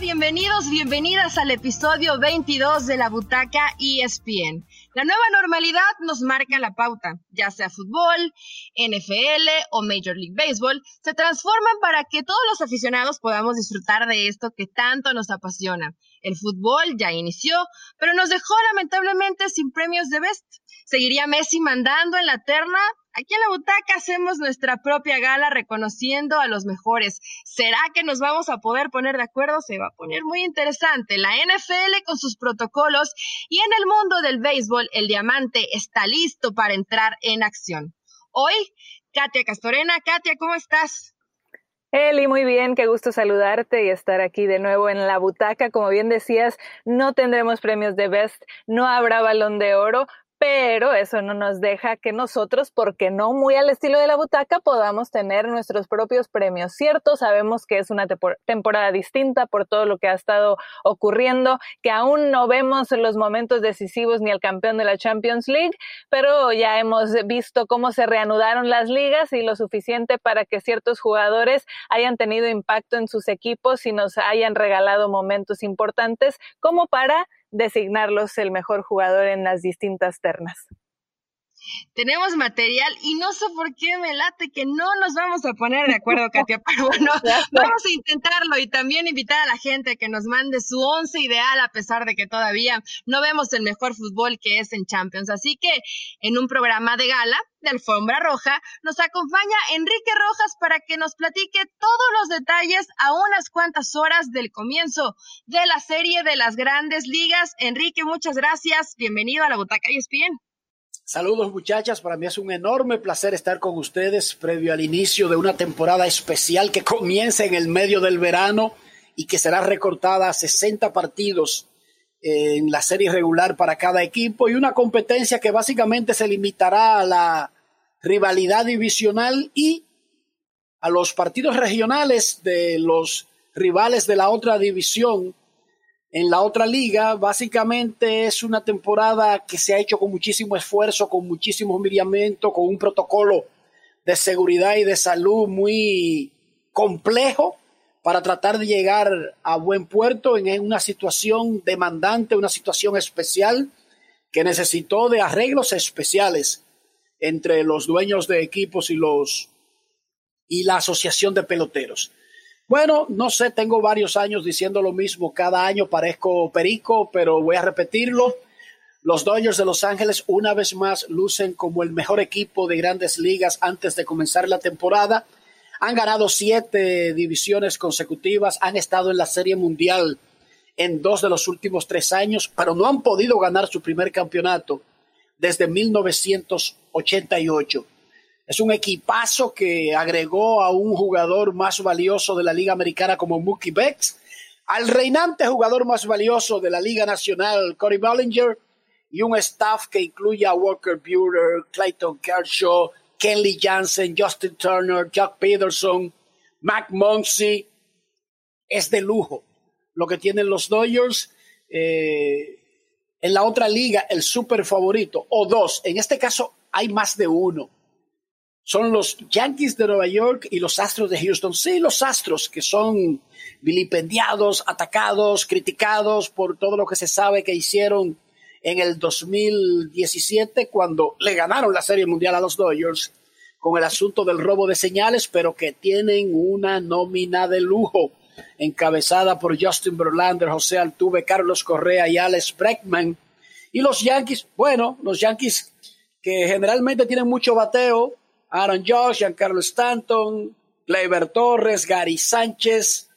bienvenidos, bienvenidas al episodio 22 de la Butaca ESPN. La nueva normalidad nos marca la pauta, ya sea fútbol, NFL o Major League Baseball, se transforman para que todos los aficionados podamos disfrutar de esto que tanto nos apasiona. El fútbol ya inició, pero nos dejó lamentablemente sin premios de Best. ¿Seguiría Messi mandando en la terna? Aquí en la butaca hacemos nuestra propia gala reconociendo a los mejores. ¿Será que nos vamos a poder poner de acuerdo? Se va a poner muy interesante. La NFL con sus protocolos y en el mundo del béisbol el diamante está listo para entrar en acción. Hoy, Katia Castorena. Katia, ¿cómo estás? Eli, muy bien, qué gusto saludarte y estar aquí de nuevo en la butaca. Como bien decías, no tendremos premios de Best, no habrá balón de oro, pero eso no nos deja que nosotros, porque no muy al estilo de la butaca, podamos tener nuestros propios premios. Cierto, sabemos que es una temporada distinta por todo lo que ha estado ocurriendo, que aún no vemos los momentos decisivos ni el campeón de la Champions League, pero ya hemos visto cómo se reanudaron las ligas y lo suficiente para que ciertos jugadores hayan tenido impacto en sus equipos y nos hayan regalado momentos importantes como para designarlos el mejor jugador en las distintas ternas. Tenemos material y no sé por qué me late que no nos vamos a poner de acuerdo, Katia, pero bueno, vamos a intentarlo y también invitar a la gente que nos mande su once ideal a pesar de que todavía no vemos el mejor fútbol que es en Champions. Así que en un programa de gala de Alfombra Roja, nos acompaña Enrique Rojas para que nos platique todos los detalles a unas cuantas horas del comienzo de la serie de las grandes ligas. Enrique, muchas gracias. Bienvenido a la Butaca ESPN. Saludos muchachas, para mí es un enorme placer estar con ustedes previo al inicio de una temporada especial que comienza en el medio del verano y que será recortada a 60 partidos en la serie regular para cada equipo. Y una competencia que básicamente se limitará a la rivalidad divisional y a los partidos regionales de los rivales de la otra división en la otra liga. Básicamente es una temporada que se ha hecho con muchísimo esfuerzo, con muchísimo miramiento, con un protocolo de seguridad y de salud muy complejo para tratar de llegar a buen puerto en una situación demandante, una situación especial que necesitó de arreglos especiales entre los dueños de equipos y los y la asociación de peloteros. Bueno, no sé, tengo varios años diciendo lo mismo, cada año parezco perico, pero voy a repetirlo. Los Dodgers de Los Ángeles una vez más lucen como el mejor equipo de grandes ligas antes de comenzar la temporada han ganado siete divisiones consecutivas, han estado en la Serie Mundial en dos de los últimos tres años, pero no han podido ganar su primer campeonato desde 1988. Es un equipazo que agregó a un jugador más valioso de la Liga Americana como Mookie Becks, al reinante jugador más valioso de la Liga Nacional, Corey Ballinger, y un staff que incluye a Walker Buehler, Clayton Kershaw, Kenley Jansen, Justin Turner, Jack Peterson, Mac Muncy. Es de lujo lo que tienen los Dodgers. Eh, en la otra liga, el super favorito, o dos, en este caso hay más de uno. Son los Yankees de Nueva York y los Astros de Houston. Sí, los Astros que son vilipendiados, atacados, criticados por todo lo que se sabe que hicieron en el 2017 cuando le ganaron la Serie Mundial a los Dodgers con el asunto del robo de señales, pero que tienen una nómina de lujo encabezada por Justin Verlander, José Altuve, Carlos Correa y Alex Breckman. Y los Yankees, bueno, los Yankees que generalmente tienen mucho bateo, Aaron Josh, Giancarlo Stanton, Gleyber Torres, Gary Sánchez,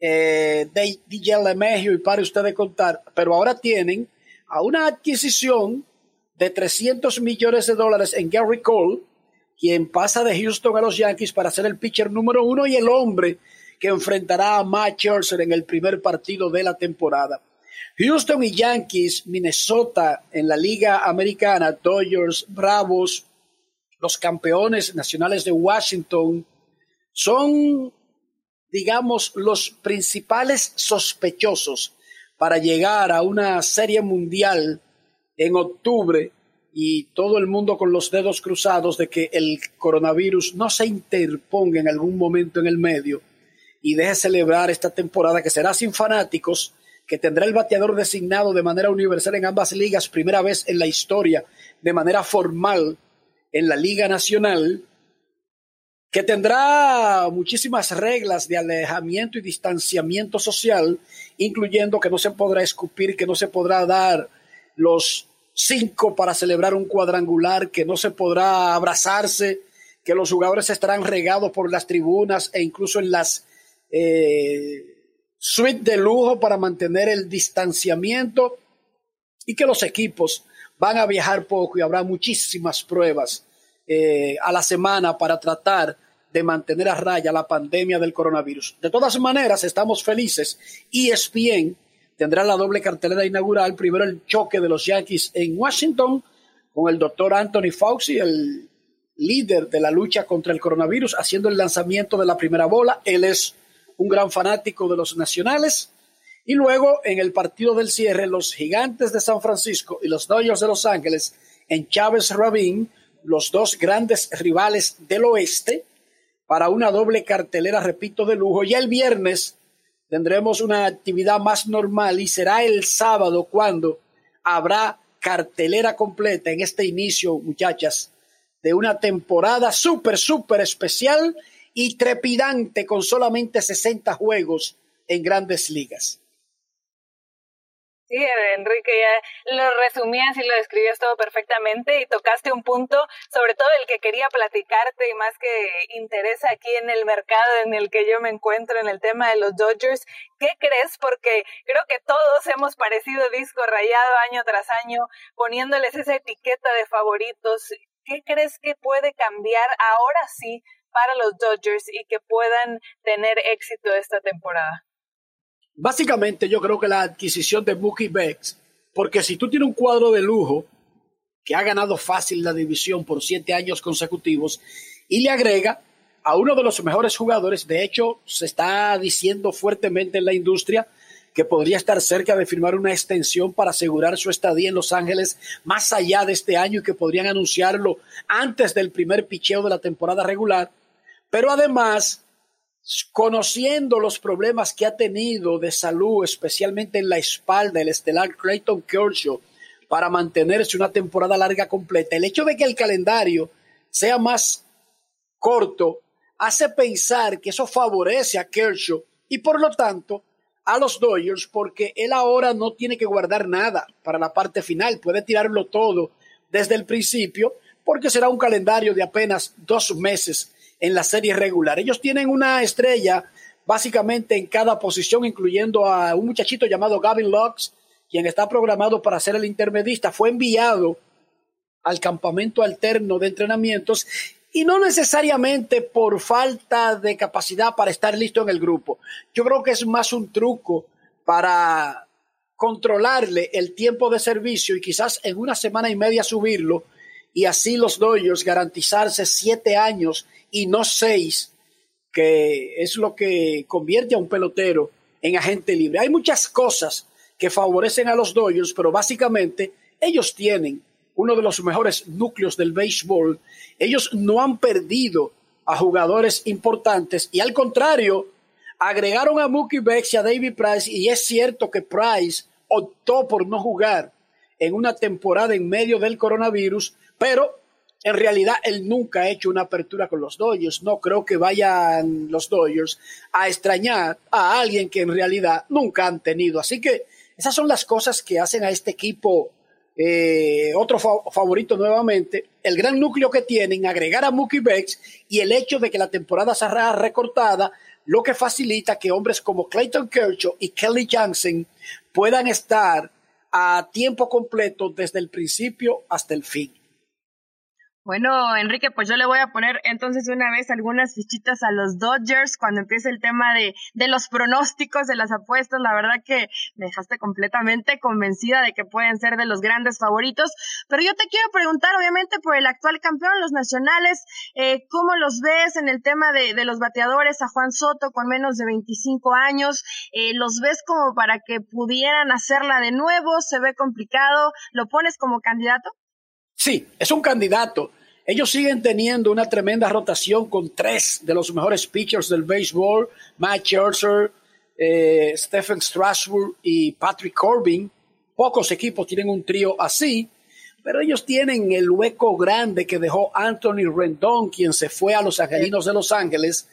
eh, DJ LeMahieu y para ustedes contar, pero ahora tienen a una adquisición de 300 millones de dólares en Gary Cole, quien pasa de Houston a los Yankees para ser el pitcher número uno y el hombre que enfrentará a Matt Scherzer en el primer partido de la temporada. Houston y Yankees, Minnesota en la Liga Americana, Dodgers, Bravos, los campeones nacionales de Washington, son digamos, los principales sospechosos para llegar a una serie mundial en octubre y todo el mundo con los dedos cruzados de que el coronavirus no se interponga en algún momento en el medio, y deje celebrar esta temporada que será sin fanáticos, que tendrá el bateador designado de manera universal en ambas ligas, primera vez en la historia, de manera formal en la Liga Nacional, que tendrá muchísimas reglas de alejamiento y distanciamiento social, incluyendo que no se podrá escupir, que no se podrá dar los cinco para celebrar un cuadrangular, que no se podrá abrazarse, que los jugadores estarán regados por las tribunas e incluso en las eh, suites de lujo para mantener el distanciamiento y que los equipos van a viajar poco y habrá muchísimas pruebas eh, a la semana para tratar de mantener a raya la pandemia del coronavirus. De todas maneras, estamos felices. ESPN tendrá la doble cartelera inaugural. Primero el choque de los Yankees en Washington con el doctor Anthony Fauci, el líder de la lucha contra el coronavirus, haciendo el lanzamiento de la primera bola. Él es un gran fanático de los nacionales. Y luego en el partido del cierre, los Gigantes de San Francisco y los Dodgers de Los Ángeles en Chávez Rabin los dos grandes rivales del oeste para una doble cartelera, repito, de lujo. Ya el viernes tendremos una actividad más normal y será el sábado cuando habrá cartelera completa en este inicio, muchachas, de una temporada súper, súper especial y trepidante con solamente 60 juegos en grandes ligas. Sí, Enrique, ya lo resumías y lo describías todo perfectamente y tocaste un punto, sobre todo el que quería platicarte y más que interesa aquí en el mercado en el que yo me encuentro, en el tema de los Dodgers. ¿Qué crees? Porque creo que todos hemos parecido disco rayado año tras año, poniéndoles esa etiqueta de favoritos. ¿Qué crees que puede cambiar ahora sí para los Dodgers y que puedan tener éxito esta temporada? Básicamente yo creo que la adquisición de Mookie Becks, porque si tú tienes un cuadro de lujo que ha ganado fácil la división por siete años consecutivos y le agrega a uno de los mejores jugadores, de hecho se está diciendo fuertemente en la industria que podría estar cerca de firmar una extensión para asegurar su estadía en Los Ángeles más allá de este año y que podrían anunciarlo antes del primer picheo de la temporada regular. Pero además conociendo los problemas que ha tenido de salud, especialmente en la espalda, el estelar Clayton Kershaw, para mantenerse una temporada larga completa, el hecho de que el calendario sea más corto hace pensar que eso favorece a Kershaw y por lo tanto a los Dodgers porque él ahora no tiene que guardar nada para la parte final, puede tirarlo todo desde el principio porque será un calendario de apenas dos meses en la serie regular. Ellos tienen una estrella básicamente en cada posición, incluyendo a un muchachito llamado Gavin Lux, quien está programado para ser el intermedista. Fue enviado al campamento alterno de entrenamientos y no necesariamente por falta de capacidad para estar listo en el grupo. Yo creo que es más un truco para controlarle el tiempo de servicio y quizás en una semana y media subirlo y así los Dodgers garantizarse siete años y no seis, que es lo que convierte a un pelotero en agente libre. Hay muchas cosas que favorecen a los Dodgers, pero básicamente ellos tienen uno de los mejores núcleos del béisbol. Ellos no han perdido a jugadores importantes y al contrario, agregaron a Mookie Becks y a David Price y es cierto que Price optó por no jugar en una temporada en medio del coronavirus, pero en realidad él nunca ha hecho una apertura con los Dodgers. No creo que vayan los Dodgers a extrañar a alguien que en realidad nunca han tenido. Así que esas son las cosas que hacen a este equipo eh, otro favorito nuevamente. El gran núcleo que tienen, agregar a Mookie Becks y el hecho de que la temporada será recortada, lo que facilita que hombres como Clayton Kershaw y Kelly Johnson puedan estar a tiempo completo desde el principio hasta el fin. Bueno, Enrique, pues yo le voy a poner entonces una vez algunas fichitas a los Dodgers cuando empiece el tema de, de los pronósticos, de las apuestas. La verdad que me dejaste completamente convencida de que pueden ser de los grandes favoritos. Pero yo te quiero preguntar, obviamente, por el actual campeón, los nacionales, eh, ¿cómo los ves en el tema de, de, los bateadores? A Juan Soto con menos de 25 años, eh, ¿los ves como para que pudieran hacerla de nuevo? ¿Se ve complicado? ¿Lo pones como candidato? Sí, es un candidato Ellos siguen teniendo una tremenda rotación con tres de los mejores pitchers del béisbol, Matt Scherzer, eh, Stephen Strasburg y Patrick Corbin. Pocos equipos tienen un trío así, pero ellos tienen el hueco grande que dejó Anthony Rendon, quien se fue a los Angelinos de Los Ángeles.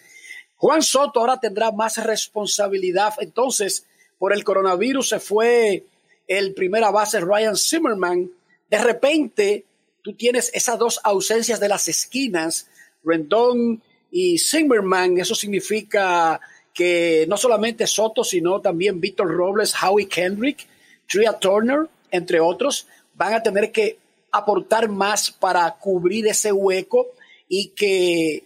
Juan Soto ahora tendrá más responsabilidad. Entonces, por el coronavirus se fue el primera base Ryan Zimmerman. De repente, tú tienes esas dos ausencias de las esquinas, Rendon y Zimmerman. Eso significa que no solamente Soto, sino también Víctor Robles, Howie Kendrick, Tria Turner, entre otros, van a tener que aportar más para cubrir ese hueco y que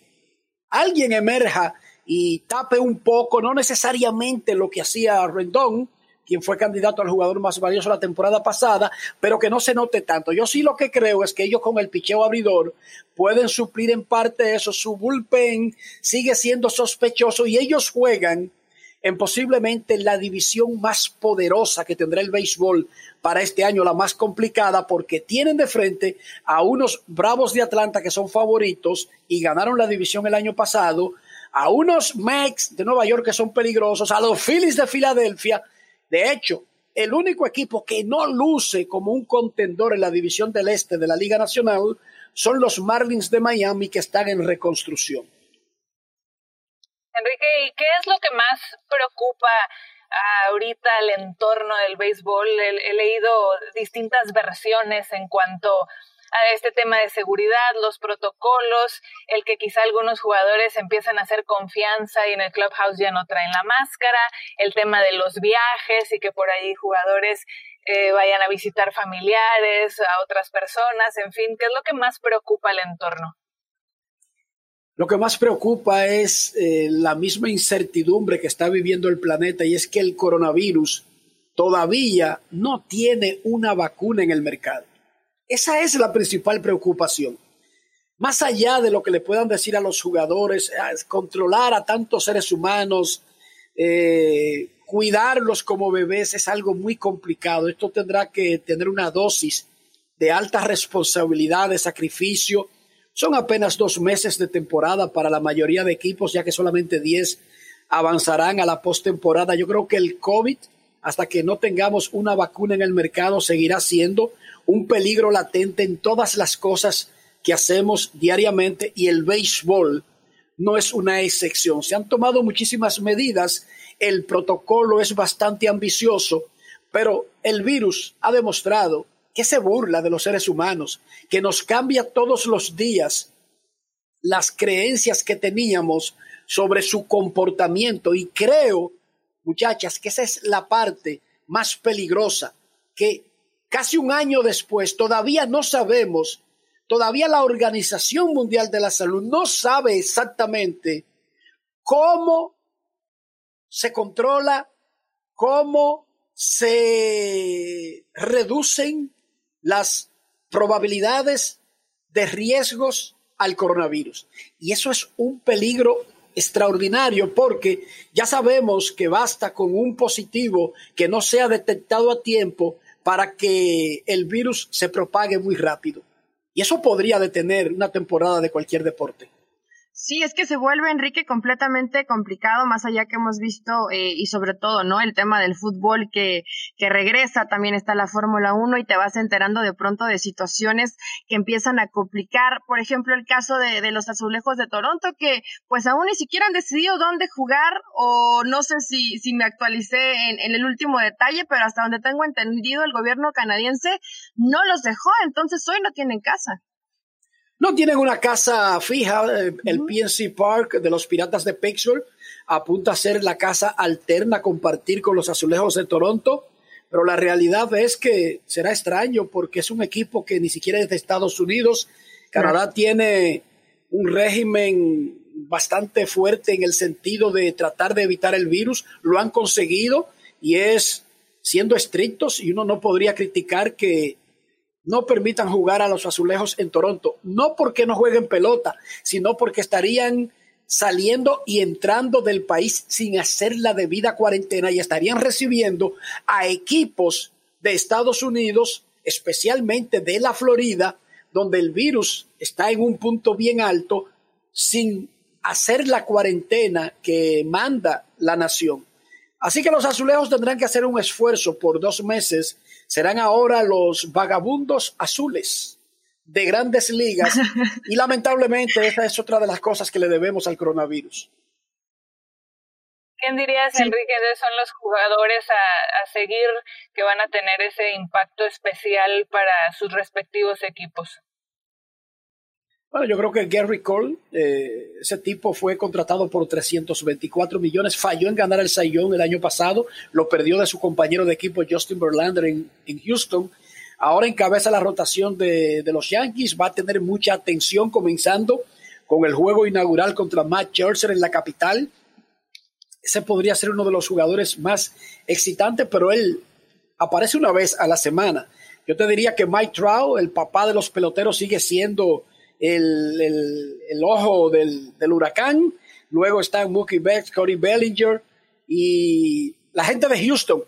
alguien emerja y tape un poco, no necesariamente lo que hacía Rendón, quien fue candidato al jugador más valioso la temporada pasada, pero que no se note tanto. Yo sí lo que creo es que ellos con el picheo abridor pueden suplir en parte eso. Su bullpen sigue siendo sospechoso y ellos juegan en posiblemente la división más poderosa que tendrá el béisbol para este año, la más complicada, porque tienen de frente a unos Bravos de Atlanta que son favoritos y ganaron la división el año pasado, a unos Mex de Nueva York que son peligrosos, a los Phillies de Filadelfia de hecho, el único equipo que no luce como un contendor en la división del este de la Liga Nacional son los Marlins de Miami que están en reconstrucción. Enrique, ¿y qué es lo que más preocupa ahorita el entorno del béisbol? he leído distintas versiones en cuanto este tema de seguridad, los protocolos, el que quizá algunos jugadores empiezan a hacer confianza y en el clubhouse ya no traen la máscara, el tema de los viajes y que por ahí jugadores eh, vayan a visitar familiares, a otras personas, en fin, ¿qué es lo que más preocupa al entorno? Lo que más preocupa es eh, la misma incertidumbre que está viviendo el planeta y es que el coronavirus todavía no tiene una vacuna en el mercado. Esa es la principal preocupación. Más allá de lo que le puedan decir a los jugadores, controlar a tantos seres humanos, eh, cuidarlos como bebés es algo muy complicado. Esto tendrá que tener una dosis de alta responsabilidad, de sacrificio. Son apenas dos meses de temporada para la mayoría de equipos, ya que solamente 10 avanzarán a la postemporada. Yo creo que el COVID, hasta que no tengamos una vacuna en el mercado, seguirá siendo un peligro latente en todas las cosas que hacemos diariamente y el béisbol no es una excepción. Se han tomado muchísimas medidas, el protocolo es bastante ambicioso, pero el virus ha demostrado que se burla de los seres humanos, que nos cambia todos los días las creencias que teníamos sobre su comportamiento y creo, muchachas, que esa es la parte más peligrosa, que casi un año después, todavía no sabemos, todavía la Organización Mundial de la Salud no sabe exactamente cómo se controla, cómo se reducen las probabilidades de riesgos al coronavirus. Y eso es un peligro extraordinario porque ya sabemos que basta con un positivo que no sea detectado a tiempo para que el virus se propague muy rápido. Y eso podría detener una temporada de cualquier deporte. Sí, es que se vuelve, Enrique, completamente complicado, más allá que hemos visto, eh, y sobre todo, ¿no? El tema del fútbol que, que regresa, también está la Fórmula 1 y te vas enterando de pronto de situaciones que empiezan a complicar. Por ejemplo, el caso de, de los azulejos de Toronto, que pues aún ni siquiera han decidido dónde jugar, o no sé si, si me actualicé en, en el último detalle, pero hasta donde tengo entendido, el gobierno canadiense no los dejó, entonces hoy no tienen casa. No tienen una casa fija. Eh, el PNC Park de los Piratas de Pittsburgh apunta a ser la casa alterna a compartir con los Azulejos de Toronto. Pero la realidad es que será extraño porque es un equipo que ni siquiera es de Estados Unidos. Canadá tiene un régimen bastante fuerte en el sentido de tratar de evitar el virus. Lo han conseguido y es siendo estrictos y uno no podría criticar que no permitan jugar a los azulejos en Toronto, no porque no jueguen pelota, sino porque estarían saliendo y entrando del país sin hacer la debida cuarentena y estarían recibiendo a equipos de Estados Unidos, especialmente de la Florida, donde el virus está en un punto bien alto sin hacer la cuarentena que manda la nación. Así que los azulejos tendrán que hacer un esfuerzo por dos meses. Serán ahora los vagabundos azules de grandes ligas. Y lamentablemente esta es otra de las cosas que le debemos al coronavirus. ¿Quién dirías, Enrique, son los jugadores a, a, seguir que van a tener ese impacto especial para sus respectivos equipos? Bueno, yo creo que Gary Cole, eh, ese tipo fue contratado por 324 millones, falló en ganar el Sayón el año pasado, lo perdió de su compañero de equipo Justin Verlander en, en Houston. Ahora encabeza la rotación de, de, los Yankees, va a tener mucha atención comenzando con el juego inaugural contra Matt Scherzer en la capital ese podría ser uno de los jugadores más excitantes, pero él aparece una vez a la semana. Yo te diría que Mike Trout, el papá de los peloteros, sigue siendo el, el, ojo del, del, huracán. Luego están Mookie Betts, Cody Bellinger y la gente de Houston.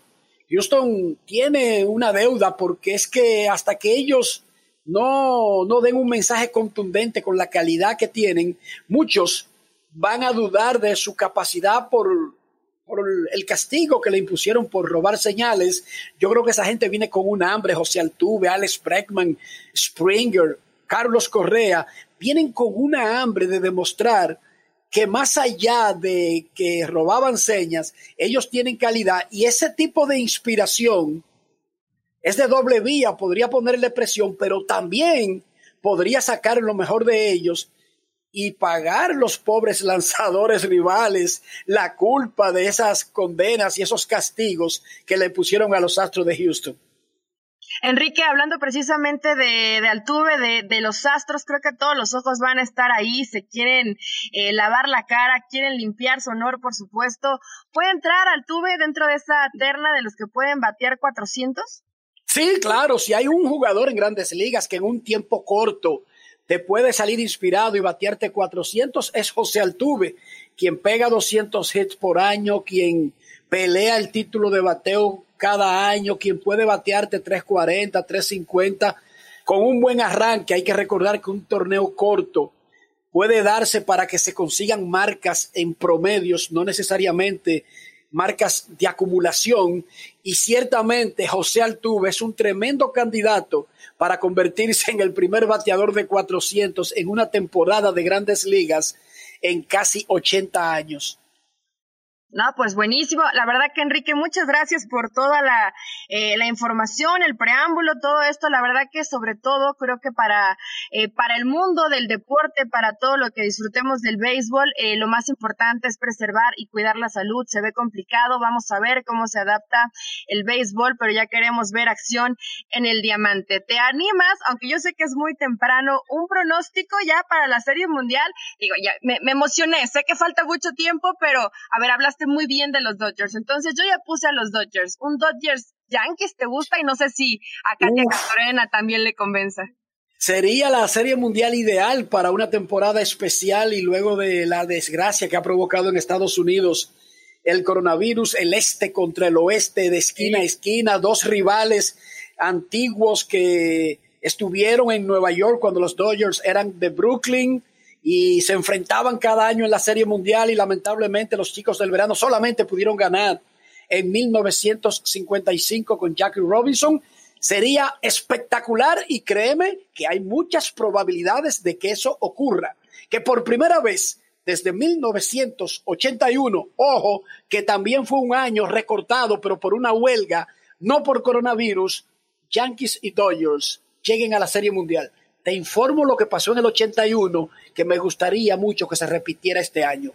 Houston tiene una deuda porque es que hasta que ellos no, no den un mensaje contundente con la calidad que tienen, muchos van a dudar de su capacidad por, el castigo que le impusieron por robar señales. Yo creo que esa gente viene con un hambre. José Altuve, Alex Bregman, Springer, Carlos Correa, vienen con una hambre de demostrar que más allá de que robaban señas, ellos tienen calidad y ese tipo de inspiración es de doble vía, podría ponerle presión, pero también podría sacar lo mejor de ellos y pagar los pobres lanzadores rivales la culpa de esas condenas y esos castigos que le pusieron a los Astros de Houston. Enrique, hablando precisamente de, Altuve, de, de, los Astros, creo que todos los ojos van a estar ahí, se quieren eh, lavar la cara, quieren limpiar su honor, por supuesto. ¿Puede entrar Altuve dentro de esa terna de los que pueden batear 400? Sí, claro, si hay un jugador en grandes ligas que en un tiempo corto te puede salir inspirado y batearte 400 es José Altuve, quien pega 200 hits por año, quien pelea el título de bateo cada año, quien puede batearte 340, 350 con un buen arranque. Hay que recordar que un torneo corto puede darse para que se consigan marcas en promedios, no necesariamente marcas de acumulación. Y ciertamente José Altuve es un tremendo candidato para convertirse en el primer bateador de 400 en una temporada de grandes ligas en casi 80 años. No, pues buenísimo. La verdad que Enrique, muchas gracias por toda la, eh, la información, el preámbulo, todo esto. La verdad que sobre todo creo que para, eh, para el mundo del deporte, para todo lo que disfrutemos del béisbol, eh, lo más importante es preservar y cuidar la salud. Se ve complicado, vamos a ver cómo se adapta el béisbol, pero ya queremos ver acción en el diamante. ¿Te animas, aunque yo sé que es muy temprano, un pronóstico ya para la Serie Mundial? Digo, ya me, me emocioné, sé que falta mucho tiempo, pero a ver, hablaste muy bien de los Dodgers. Entonces yo ya puse a los Dodgers. Un Dodgers Yankees te gusta y no sé si a Katia Castorena también le convenza. Sería la serie mundial ideal para una temporada especial y luego de la desgracia que ha provocado en Estados Unidos el coronavirus, el este contra el oeste, de esquina a esquina, dos rivales antiguos que estuvieron en Nueva York cuando los Dodgers eran de Brooklyn y se enfrentaban cada año en la Serie Mundial y lamentablemente los chicos del verano solamente pudieron ganar en 1955 con Jackie Robinson. Sería espectacular y créeme que hay muchas probabilidades de que eso ocurra, que por primera vez desde 1981, ojo, que también fue un año recortado, pero por una huelga, no por coronavirus, Yankees y Dodgers lleguen a la Serie Mundial. Te informo lo que pasó en el 81, que me gustaría mucho que se repitiera este año.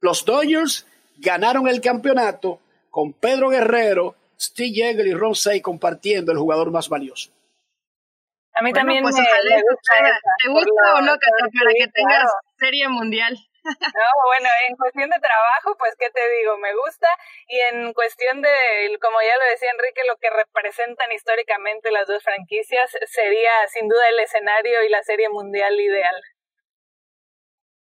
Los Dodgers ganaron el campeonato con Pedro Guerrero, Steve Yeager y Ron Say compartiendo el jugador más valioso. A mí también pues me, gusta. ¿Te gusta o no, para que tengas serie mundial? No, bueno, en cuestión de trabajo, pues, ¿qué te digo? Me gusta. Y en cuestión de, como ya lo decía Enrique, lo que representan históricamente las dos franquicias, sería sin duda el escenario y la serie mundial ideal.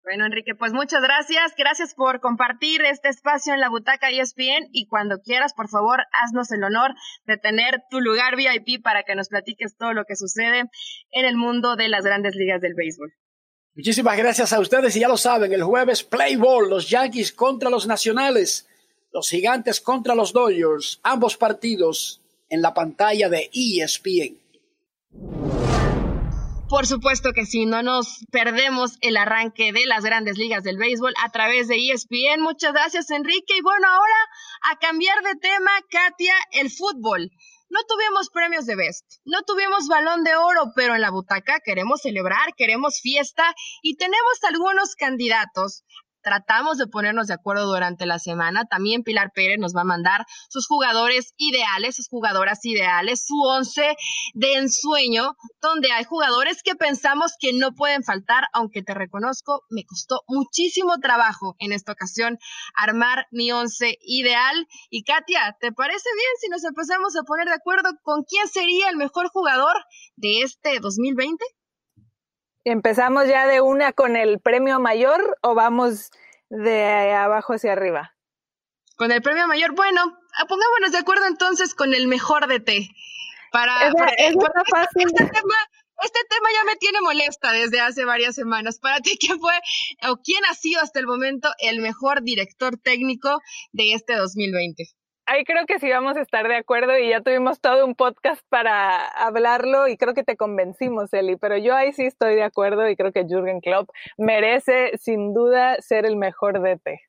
Bueno, Enrique, pues muchas gracias. Gracias por compartir este espacio en la butaca ESPN y cuando quieras, por favor, haznos el honor de tener tu lugar VIP para que nos platiques todo lo que sucede en el mundo de las grandes ligas del béisbol. Muchísimas gracias a ustedes y ya lo saben, el jueves Play Ball, los Yankees contra los Nacionales, los Gigantes contra los Dodgers, ambos partidos en la pantalla de ESPN. Por supuesto que sí, no nos perdemos el arranque de las grandes ligas del béisbol a través de ESPN. Muchas gracias, Enrique. Y bueno, ahora a cambiar de tema, Katia, el fútbol. No tuvimos premios de Best, no tuvimos balón de oro, pero en la butaca queremos celebrar, queremos fiesta y tenemos algunos candidatos tratamos de ponernos de acuerdo durante la semana. También Pilar Pérez nos va a mandar sus jugadores ideales, sus jugadoras ideales, su once de ensueño, donde hay jugadores que pensamos que no pueden faltar, aunque te reconozco, me costó muchísimo trabajo en esta ocasión armar mi once ideal. Y Katia, ¿te parece bien si nos empezamos a poner de acuerdo con quién sería el mejor jugador de este 2020? ¿Empezamos ya de una con el premio mayor o vamos de abajo hacia arriba? Con el premio mayor, bueno, pongámonos de acuerdo entonces con el mejor de té. Para, es, fácil. Este, tema, este tema ya me tiene molesta desde hace varias semanas. Para ti, ¿quién fue o quién ha sido hasta el momento el mejor director técnico de este 2020? Ahí creo que sí vamos a estar de acuerdo y ya tuvimos todo un podcast para hablarlo y creo que te convencimos, Eli, pero yo ahí sí estoy de acuerdo y creo que Jürgen Klopp merece sin duda ser el mejor DT.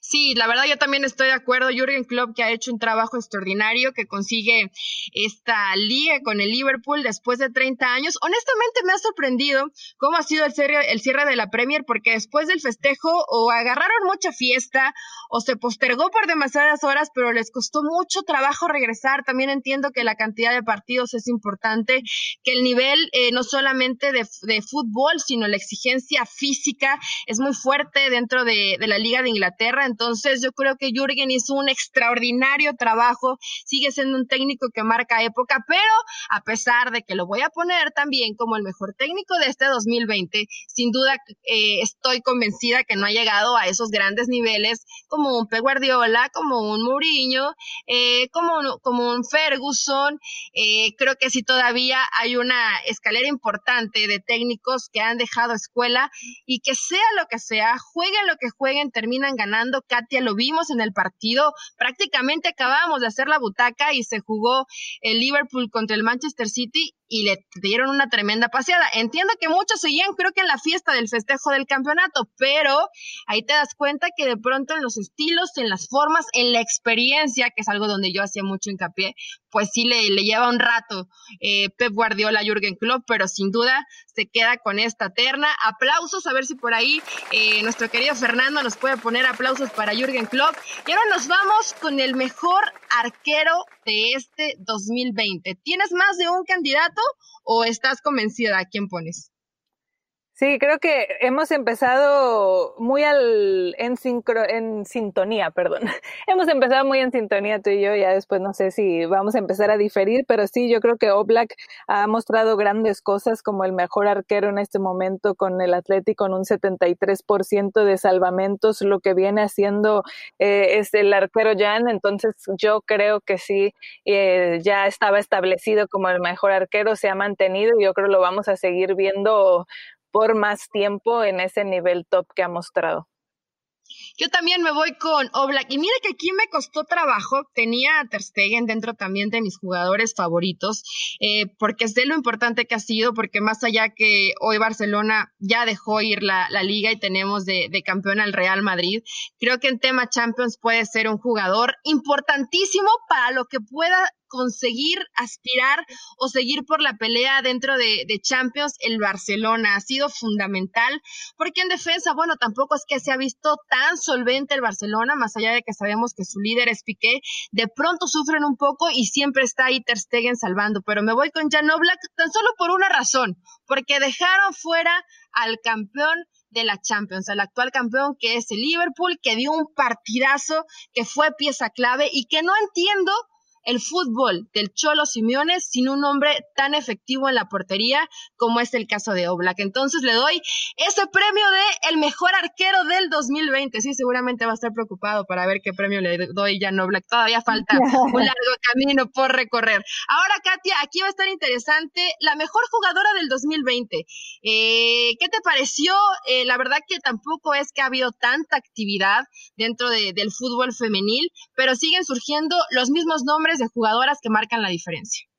Sí, la verdad yo también estoy de acuerdo. Jürgen Klopp que ha hecho un trabajo extraordinario, que consigue esta liga con el Liverpool después de 30 años. Honestamente me ha sorprendido cómo ha sido el cierre, el cierre de la Premier, porque después del festejo o agarraron mucha fiesta o se postergó por demasiadas horas, pero les costó mucho trabajo regresar. También entiendo que la cantidad de partidos es importante, que el nivel eh, no solamente de, de, fútbol, sino la exigencia física es muy fuerte dentro de, de la Liga de Inglaterra. Entonces yo creo que Jürgen hizo un extraordinario trabajo, sigue siendo un técnico que marca época, pero a pesar de que lo voy a poner también como el mejor técnico de este 2020, sin duda eh, estoy convencida que no ha llegado a esos grandes niveles como un Pep Guardiola, como un Mourinho, eh, como, como un Ferguson. Eh, creo que sí todavía hay una escalera importante de técnicos que han dejado escuela y que sea lo que sea, jueguen lo que jueguen, terminan ganando Katia, lo vimos en el partido, prácticamente acabamos de hacer la butaca y se jugó el Liverpool contra el Manchester City y le dieron una tremenda paseada. Entiendo que muchos seguían, creo que en la fiesta del festejo del campeonato, pero ahí te das cuenta que de pronto en los estilos, en las formas, en la experiencia, que es algo donde yo hacía mucho hincapié, pues sí le, le lleva un rato eh, Pep Guardiola, Jürgen Klopp, pero sin duda se queda con esta terna. Aplausos, a ver si por ahí eh, nuestro querido Fernando nos puede poner aplausos para Jürgen Klopp. Y ahora nos vamos con el mejor arquero de este 2020. ¿Tienes más de un candidato o estás convencida a quién pones? Sí, creo que hemos empezado muy al, en, sincro, en sintonía, perdón. hemos empezado muy en sintonía tú y yo, ya después no sé si vamos a empezar a diferir, pero sí, yo creo que Oblak ha mostrado grandes cosas como el mejor arquero en este momento con el Atlético en un 73% de salvamentos, lo que viene haciendo eh, es el arquero Jan, entonces yo creo que sí, eh, ya estaba establecido como el mejor arquero, se ha mantenido y yo creo lo vamos a seguir viendo por más tiempo en ese nivel top que ha mostrado. Yo también me voy con Oblak. Y mira que aquí me costó trabajo. Tenía a Ter Stegen dentro también de mis jugadores favoritos, eh, porque sé lo importante que ha sido, porque más allá que hoy Barcelona ya dejó ir la, liga y tenemos de, de, campeón al Real Madrid, creo que en tema Champions puede ser un jugador importantísimo para lo que pueda conseguir aspirar o seguir por la pelea dentro de, Champions, el Barcelona ha sido fundamental, porque en defensa, bueno, tampoco es que se ha visto tan solvente el Barcelona, más allá de que sabemos que su líder es Piqué, de pronto sufren un poco y siempre está ahí Ter Stegen salvando, pero me voy con Jan Oblak tan solo por una razón, porque dejaron fuera al campeón de la Champions, al actual campeón que es el Liverpool, que dio un partidazo, que fue pieza clave y que no entiendo el fútbol del Cholo Simeone sin un hombre tan efectivo en la portería como es el caso de Oblak. Entonces le doy ese premio de el mejor arquero del 2020. Sí, seguramente va a estar preocupado para ver qué premio le doy ya a Oblak. Todavía falta un largo camino por recorrer. Ahora, Katia, aquí va a estar interesante la mejor jugadora del 2020. Eh, ¿Qué te pareció? Eh, la verdad que tampoco es que ha habido tanta actividad dentro del fútbol femenil, pero siguen surgiendo los mismos nombres jugadoras que marcan la diferencia.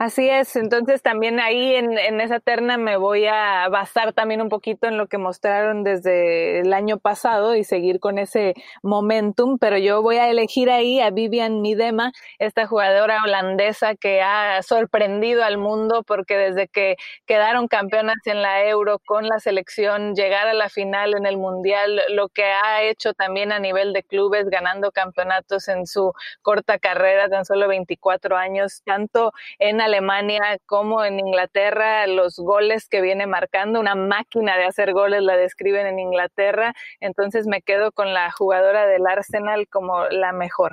Así es, entonces también ahí en, esa terna me voy a basar también un poquito en lo que mostraron desde el año pasado y seguir con ese momentum, pero yo voy a elegir ahí a Vivian Midema, esta jugadora holandesa que ha sorprendido al mundo porque desde que quedaron campeonas en la Euro con la selección, llegar a la final en el Mundial, lo que ha hecho también a nivel de clubes, ganando campeonatos en su corta carrera, tan solo 24 años, tanto en Alemania como en Inglaterra, los goles que viene marcando, una máquina de hacer goles la describen en Inglaterra, entonces me quedo con la jugadora del Arsenal como la mejor.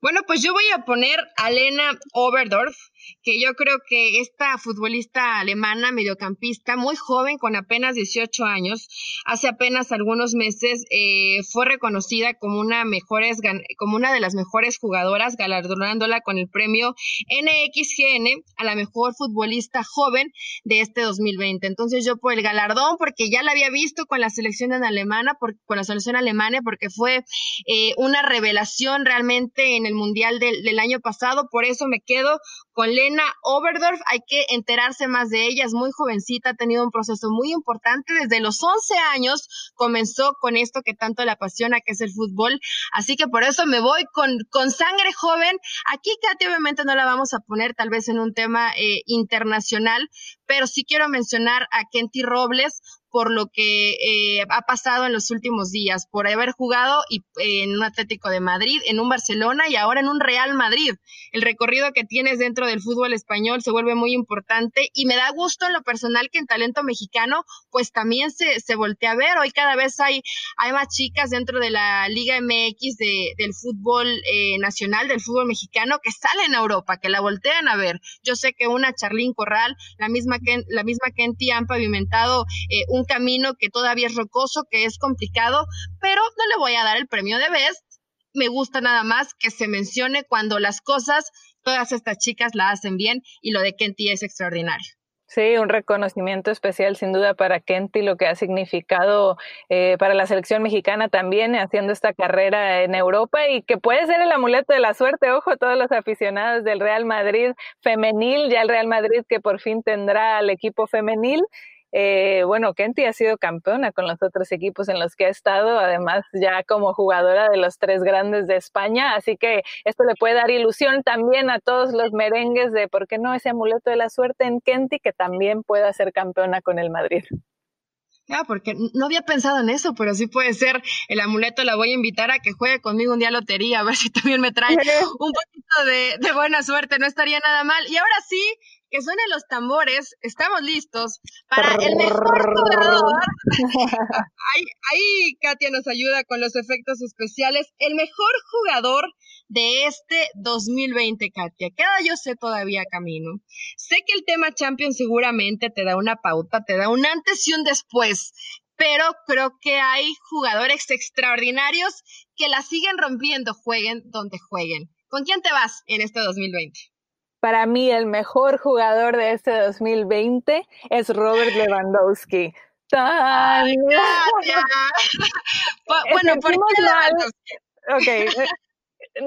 Bueno, pues yo voy a poner a Lena Oberdorf, que yo creo que esta futbolista alemana, mediocampista, muy joven, con apenas 18 años, hace apenas algunos meses eh, fue reconocida como una, mejores, como una de las mejores jugadoras, galardonándola con el premio NXGN a la mejor futbolista joven de este 2020. Entonces yo por el galardón, porque ya la había visto con la selección alemana, con la selección alemana, porque fue eh, una revelación realmente en el Mundial del, del año pasado, por eso me quedo con Lena Oberdorf. Hay que enterarse más de ella, es muy jovencita, ha tenido un proceso muy importante. Desde los 11 años comenzó con esto que tanto le apasiona, que es el fútbol. Así que por eso me voy con, con sangre joven. Aquí, Katy, obviamente no la vamos a poner tal vez en un tema eh, internacional, pero sí quiero mencionar a Kenty Robles, por lo que eh, ha pasado en los últimos días, por haber jugado y, en un Atlético de Madrid, en un Barcelona y ahora en un Real Madrid. El recorrido que tienes dentro del fútbol español se vuelve muy importante y me da gusto en lo personal que en talento mexicano pues también se, se voltea a ver. Hoy cada vez hay, hay más chicas dentro de la Liga MX de, del fútbol eh, nacional, del fútbol mexicano, que salen a Europa, que la voltean a ver. Yo sé que una Charlín Corral, la misma, que, la misma Kenty han pavimentado eh, un camino que todavía es rocoso, que es complicado, pero no le voy a dar el premio de Best. Me gusta nada más que se mencione cuando las cosas, todas estas chicas la hacen bien y lo de Kenty es extraordinario. Sí, un reconocimiento especial sin duda para Kenty, lo que ha significado eh, para la selección mexicana también haciendo esta carrera en Europa y que puede ser el amuleto de la suerte, ojo, todos los aficionados del Real Madrid femenil, ya el Real Madrid que por fin tendrá al equipo femenil eh, bueno, Kenty ha sido campeona con los otros equipos en los que ha estado, además ya como jugadora de los tres grandes de España, así que esto le puede dar ilusión también a todos los merengues de por qué no ese amuleto de la suerte en Kenty que también pueda ser campeona con el Madrid. Ah, porque no había pensado en eso, pero sí puede ser el amuleto. La voy a invitar a que juegue conmigo un día lotería, a ver si también me trae un poquito de, de buena suerte. No estaría nada mal. Y ahora sí, que suenen los tambores, estamos listos para el mejor jugador. ahí, ahí Katia nos ayuda con los efectos especiales. El mejor jugador de este 2020, Katia. Queda yo sé todavía camino. Sé que el tema Champions seguramente te da una pauta, te da un antes y un después, pero creo que hay jugadores extraordinarios que la siguen rompiendo, jueguen donde jueguen. ¿Con quién te vas en este 2020? Para mí el mejor jugador de este 2020 es Robert Lewandowski. Ay, bueno, ¿por qué Lewandowski? Ok, eh,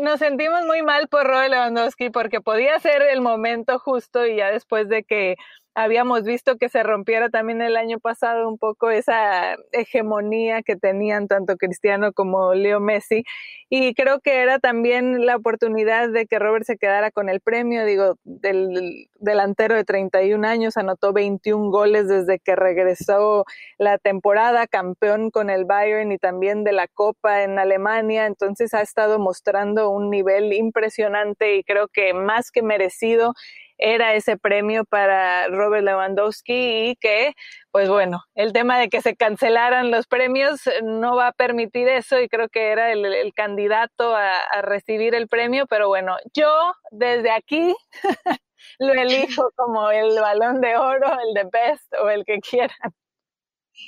nos sentimos muy mal por Robert Lewandowski porque podía ser el momento justo y ya después de que habíamos visto que se rompiera también el año pasado un poco esa hegemonía que tenían tanto Cristiano como Leo Messi y creo que era también la oportunidad de que Robert se quedara con el premio, digo, del delantero de 31 años, anotó 21 goles desde que regresó la temporada, campeón con el Bayern y también de la Copa en Alemania, entonces ha estado mostrando un nivel impresionante y creo que más que merecido era ese premio para Robert Lewandowski y que, pues bueno, el tema de que se cancelaran los premios no va a permitir eso y creo que era el, candidato a, a recibir el premio, pero bueno, yo desde aquí lo elijo como el balón de oro, el de best o el que quieran.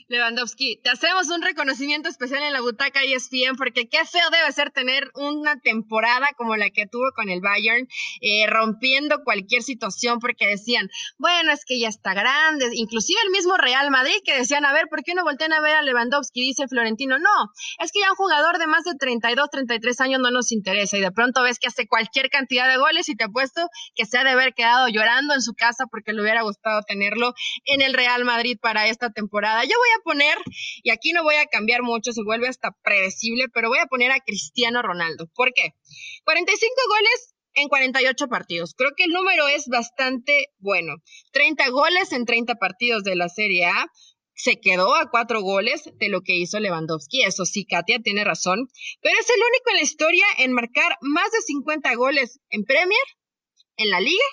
Lewandowski, te hacemos un reconocimiento especial en la butaca ESPN porque qué feo debe ser tener una temporada como la que tuvo con el Bayern, eh, rompiendo cualquier situación porque decían, bueno, es que ya está grande, inclusive el mismo Real Madrid que decían, a ver, ¿por qué no voltean a ver a Lewandowski? Dice Florentino, no, es que ya un jugador de más de 32, 33 años no nos interesa y de pronto ves que hace cualquier cantidad de goles y te apuesto que se ha de haber quedado llorando en su casa porque le hubiera gustado tenerlo en el Real Madrid para esta temporada. Yo voy a poner, y aquí no voy a cambiar mucho, se vuelve hasta predecible, pero voy a poner a Cristiano Ronaldo. ¿Por qué? 45 goles en 48 partidos. Creo que el número es bastante bueno. 30 goles en 30 partidos de la Serie A. Se quedó a cuatro goles de lo que hizo Lewandowski. Eso sí, Katia tiene razón. Pero es el único en la historia en marcar más de 50 goles en Premier, en la Liga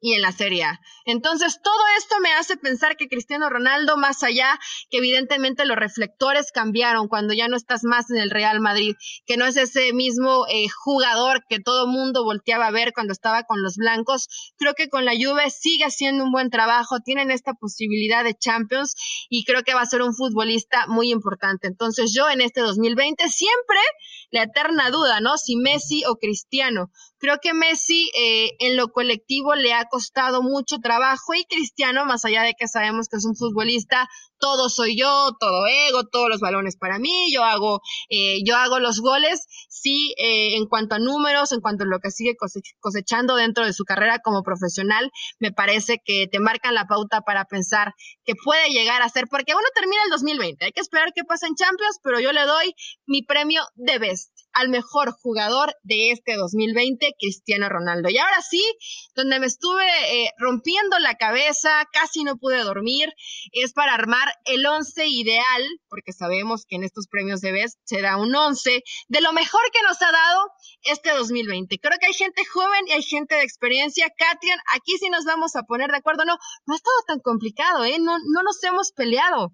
y en la Serie A. Entonces, todo esto me hace pensar que Cristiano Ronaldo, más allá, que evidentemente los reflectores cambiaron cuando ya no estás más en el Real Madrid, que no es ese mismo eh, jugador que todo mundo volteaba a ver cuando estaba con los blancos, creo que con la Juve sigue haciendo un buen trabajo, tienen esta posibilidad de Champions y creo que va a ser un futbolista muy importante. Entonces, yo en este 2020 siempre la eterna duda, ¿no? Si Messi o Cristiano. Creo que Messi eh, en lo colectivo le ha costado mucho trabajo y Cristiano, más allá de que sabemos que es un futbolista, todo soy yo, todo ego, todos los balones para mí, yo hago, eh, yo hago los goles, sí, eh, en cuanto a números, en cuanto a lo que sigue cosechando dentro de su carrera como profesional, me parece que te marcan la pauta para pensar que puede llegar a ser, porque uno termina el 2020, hay que esperar qué pasa en Champions, pero yo le doy mi premio de best al mejor jugador de este 2020, Cristiano Ronaldo. Y ahora sí, donde me estuve eh, rompiendo la cabeza, casi no pude dormir, es para armar el once ideal, porque sabemos que en estos premios de se da un once de lo mejor que nos ha dado este 2020. Creo que hay gente joven y hay gente de experiencia. Katia, aquí sí nos vamos a poner de acuerdo. No, no ha estado tan complicado, ¿eh? No, no nos hemos peleado.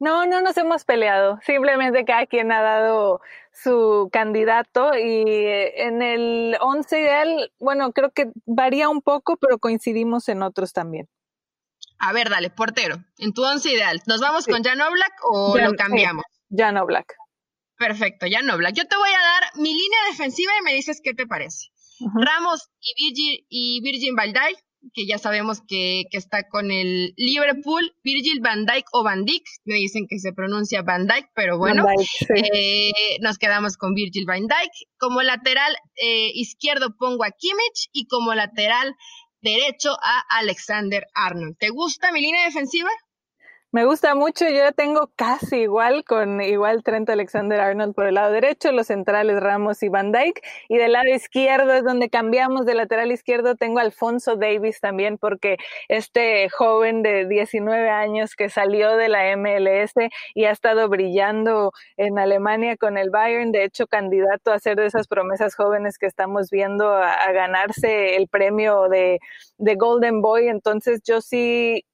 No, no nos hemos peleado. Simplemente cada quien ha dado su candidato y eh, en el 11 ideal, bueno, creo que varía un poco, pero coincidimos en otros también. A ver, dale, portero, en tu once ideal, ¿nos vamos con Jan Oblak o lo cambiamos? Jan Oblak. Perfecto, Jan Oblak. Yo te voy a dar mi línea defensiva y me dices qué te parece. Ramos y Virgil, y Virgin Valdai, que ya sabemos que, que, está con el Liverpool, Virgil van Dijk o Van Dijk, me dicen que se pronuncia Van Dijk, pero bueno, eh, nos quedamos con Virgil van Dijk. Como lateral eh, izquierdo pongo a Kimmich y como lateral derecho a Alexander Arnold. ¿Te gusta mi línea defensiva? Me gusta mucho, yo tengo casi igual con igual Trent Alexander Arnold por el lado derecho, los centrales Ramos y Van Dyke, y del lado izquierdo es donde cambiamos de lateral izquierdo, tengo Alfonso Davis también porque este joven de 19 años que salió de la MLS y ha estado brillando en Alemania con el Bayern, de hecho candidato a ser de esas promesas jóvenes que estamos viendo a, ganarse el premio de, de Golden Boy, entonces yo sí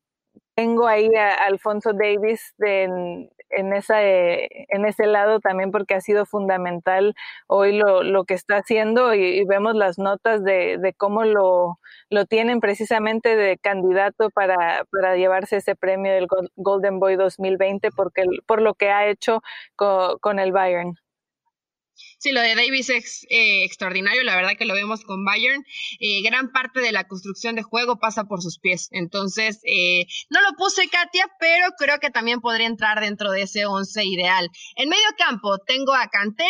tengo ahí a Alfonso Davis en, en, esa, en ese lado también porque ha sido fundamental hoy lo, lo que está haciendo y, vemos las notas de, de cómo lo, lo, tienen precisamente de candidato para, para llevarse ese premio del Golden Boy 2020 porque, por lo que ha hecho con el Bayern. Sí, lo de Davis es eh, extraordinario, la verdad que lo vemos con Bayern. Eh, gran parte de la construcción de juego pasa por sus pies. Entonces, eh, no lo puse Katia, pero creo que también podría entrar dentro de ese once ideal. En medio campo tengo a Kanté,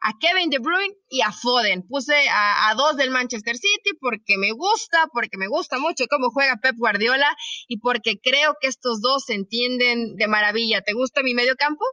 a Kevin De Bruyne y a Foden. Puse a, a, dos del Manchester City porque me gusta, porque me gusta mucho cómo juega Pep Guardiola y porque creo que estos dos se entienden de maravilla. ¿Te gusta mi medio campo?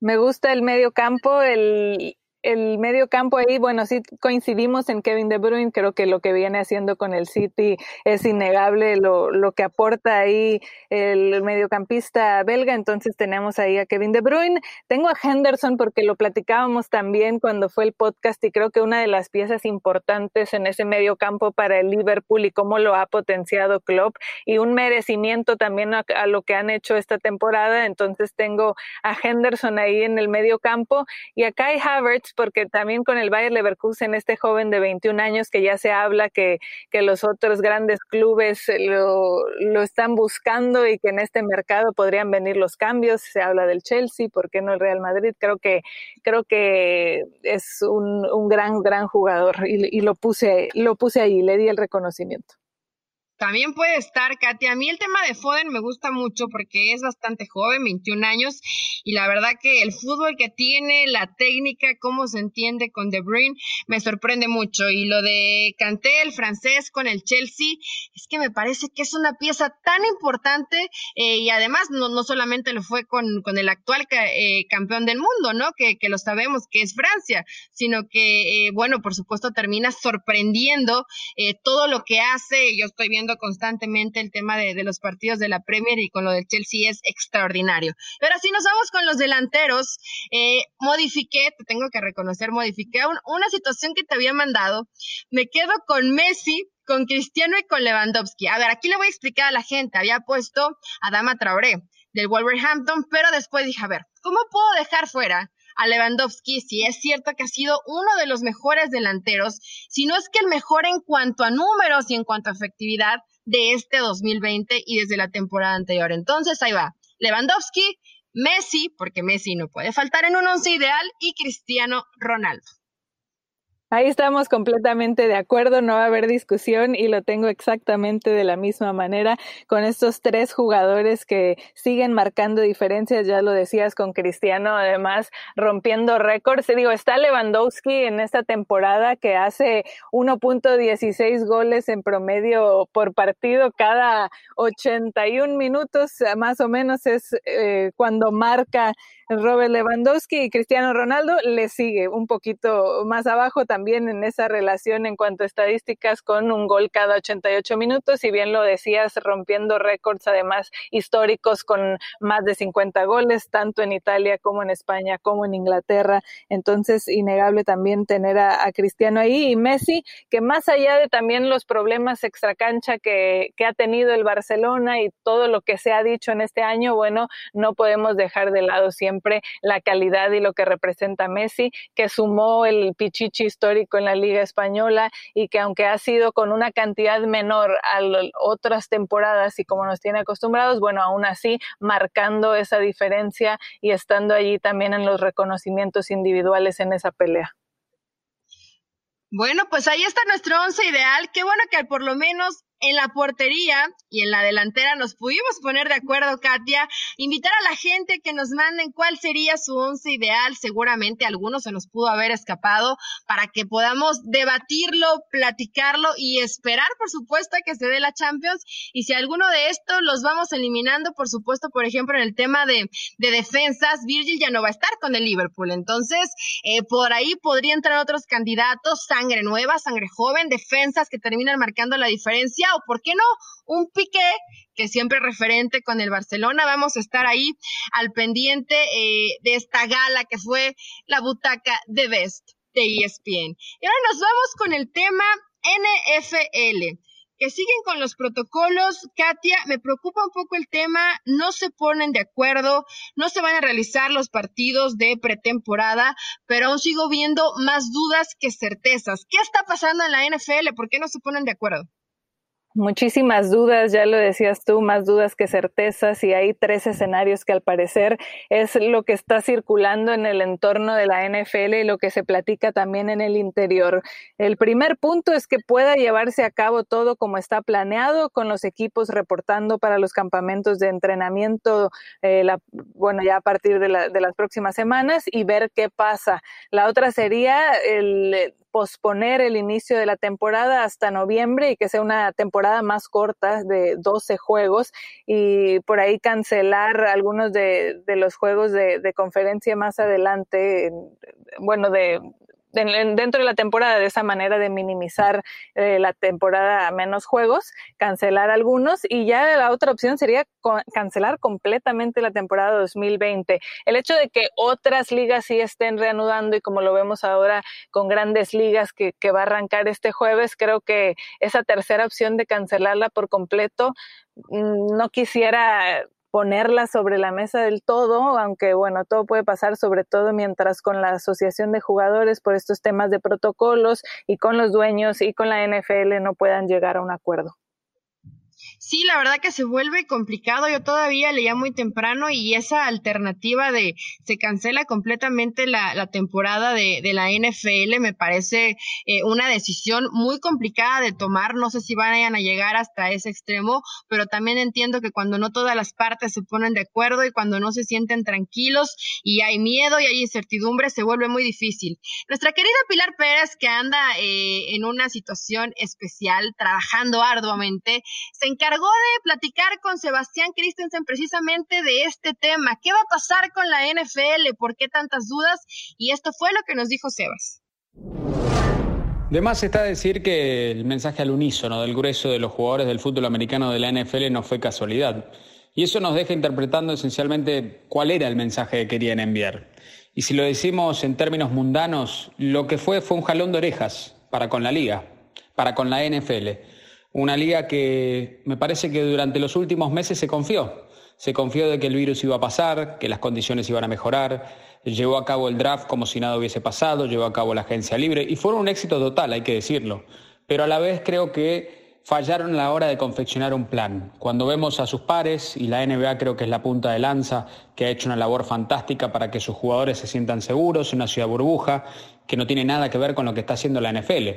Me gusta el medio campo, el, el medio campo ahí, bueno, sí coincidimos en Kevin De Bruyne, creo que lo que viene haciendo con el City es innegable lo, lo que aporta ahí el mediocampista belga, entonces tenemos ahí a Kevin De Bruyne, tengo a Henderson porque lo platicábamos también cuando fue el podcast y creo que una de las piezas importantes en ese medio campo para el Liverpool y cómo lo ha potenciado Klopp y un merecimiento también a, a lo que han hecho esta temporada, entonces tengo a Henderson ahí en el medio campo y a Kai Havertz porque también con el Bayer Leverkusen, este joven de 21 años que ya se habla que, que los otros grandes clubes lo, lo están buscando y que en este mercado podrían venir los cambios, se habla del Chelsea, ¿por qué no el Real Madrid? Creo que, creo que es un, un gran, gran jugador y, y lo puse, lo puse ahí, le di el reconocimiento. También puede estar, Katia. A mí el tema de Foden me gusta mucho porque es bastante joven, 21 años, y la verdad que el fútbol que tiene, la técnica, cómo se entiende con De Bruyne, me sorprende mucho. Y lo de Canté, el francés, con el Chelsea, es que me parece que es una pieza tan importante eh, y además no, no solamente lo fue con, con el actual eh, campeón del mundo, ¿no? Que, que, lo sabemos que es Francia, sino que, eh, bueno, por supuesto termina sorprendiendo eh, todo lo que hace. Yo estoy viendo constantemente el tema de, los partidos de la Premier y con lo del Chelsea es extraordinario. Pero si nos vamos con los delanteros, eh, modifiqué, te tengo que reconocer, modifiqué un, una situación que te había mandado. Me quedo con Messi, con Cristiano y con Lewandowski. A ver, aquí le voy a explicar a la gente. Había puesto a Dama Traoré del Wolverhampton, pero después dije, a ver, ¿cómo puedo dejar fuera a Lewandowski, si es cierto que ha sido uno de los mejores delanteros, si no es que el mejor en cuanto a números y en cuanto a efectividad de este 2020 y desde la temporada anterior. Entonces, ahí va. Lewandowski, Messi, porque Messi no puede faltar en un once ideal, y Cristiano Ronaldo. Ahí estamos completamente de acuerdo, no va a haber discusión y lo tengo exactamente de la misma manera con estos tres jugadores que siguen marcando diferencias, ya lo decías con Cristiano, además rompiendo récords. Digo, está Lewandowski en esta temporada que hace 1.16 goles en promedio por partido cada 81 minutos, más o menos es eh, cuando marca Robert Lewandowski y Cristiano Ronaldo le sigue un poquito más abajo también en esa relación en cuanto a estadísticas con un gol cada 88 minutos, y bien lo decías, rompiendo récords además históricos con más de 50 goles, tanto en Italia como en España, como en Inglaterra. Entonces, innegable también tener a, a Cristiano ahí y Messi, que más allá de también los problemas extracancha que, que ha tenido el Barcelona y todo lo que se ha dicho en este año, bueno, no podemos dejar de lado siempre la calidad y lo que representa Messi, que sumó el pichichi histórico en la Liga Española y que aunque ha sido con una cantidad menor a otras temporadas y como nos tiene acostumbrados, bueno, aún así marcando esa diferencia y estando allí también en los reconocimientos individuales en esa pelea. Bueno, pues ahí está nuestro once ideal. Qué bueno que por lo menos en la portería y en la delantera nos pudimos poner de acuerdo, Katia. Invitar a la gente que nos manden cuál sería su once ideal. Seguramente algunos se nos pudo haber escapado para que podamos debatirlo, platicarlo y esperar, por supuesto, a que se dé la Champions. Y si alguno de estos los vamos eliminando, por supuesto, por ejemplo, en el tema de, de defensas, Virgil ya no va a estar con el Liverpool. Entonces, eh, por ahí podría entrar otros candidatos, sangre nueva, sangre joven, defensas que terminan marcando la diferencia o por qué no un Piqué que siempre referente con el Barcelona. Vamos a estar ahí al pendiente eh, de esta gala que fue la butaca de Best de ESPN. Y ahora nos vamos con el tema NFL que siguen con los protocolos. Katia, me preocupa un poco el tema, no se ponen de acuerdo, no se van a realizar los partidos de pretemporada, pero aún sigo viendo más dudas que certezas. ¿Qué está pasando en la NFL? ¿Por qué no se ponen de acuerdo? Muchísimas dudas, ya lo decías tú, más dudas que certezas y hay tres escenarios que al parecer es lo que está circulando en el entorno de la NFL y lo que se platica también en el interior. El primer punto es que pueda llevarse a cabo todo como está planeado, con los equipos reportando para los campamentos de entrenamiento, eh, la, bueno, ya a partir de, la, de las próximas semanas y ver qué pasa. La otra sería el posponer el inicio de la temporada hasta noviembre y que sea una temporada más corta de 12 juegos y por ahí cancelar algunos de, los juegos de, de conferencia más adelante, bueno, de dentro de la temporada de esa manera de minimizar eh, la temporada a menos juegos, cancelar algunos y ya la otra opción sería cancelar completamente la temporada 2020. El hecho de que otras ligas sí estén reanudando y como lo vemos ahora con grandes ligas que, va a arrancar este jueves, creo que esa tercera opción de cancelarla por completo mm, no quisiera ponerla sobre la mesa del todo, aunque bueno, todo puede pasar sobre todo mientras con la asociación de jugadores por estos temas de protocolos y con los dueños y con la NFL no puedan llegar a un acuerdo. Sí, la verdad que se vuelve complicado. Yo todavía leía muy temprano y esa alternativa de se cancela completamente la, temporada de, la NFL me parece eh, una decisión muy complicada de tomar. No sé si van a llegar hasta ese extremo, pero también entiendo que cuando no todas las partes se ponen de acuerdo y cuando no se sienten tranquilos y hay miedo y hay incertidumbre, se vuelve muy difícil. Nuestra querida Pilar Pérez, que anda eh, en una situación especial, trabajando arduamente, se encargó de platicar con Sebastián Christensen precisamente de este tema. ¿Qué va a pasar con la NFL? ¿Por qué tantas dudas? Y esto fue lo que nos dijo Sebas. De más está decir que el mensaje al unísono del grueso de los jugadores del fútbol americano de la NFL no fue casualidad. Y eso nos deja interpretando esencialmente cuál era el mensaje que querían enviar. Y si lo decimos en términos mundanos, lo que fue fue un jalón de orejas para con la liga, para con la NFL una liga que me parece que durante los últimos meses se confió. Se confió de que el virus iba a pasar, que las condiciones iban a mejorar, llevó a cabo el draft como si nada hubiese pasado, llevó a cabo la agencia libre y fueron un éxito total, hay que decirlo. Pero a la vez creo que fallaron a la hora de confeccionar un plan. Cuando vemos a sus pares, y la NBA creo que es la punta de lanza, que ha hecho una labor fantástica para que sus jugadores se sientan seguros en una ciudad burbuja, que no tiene nada que ver con lo que está haciendo la NFL.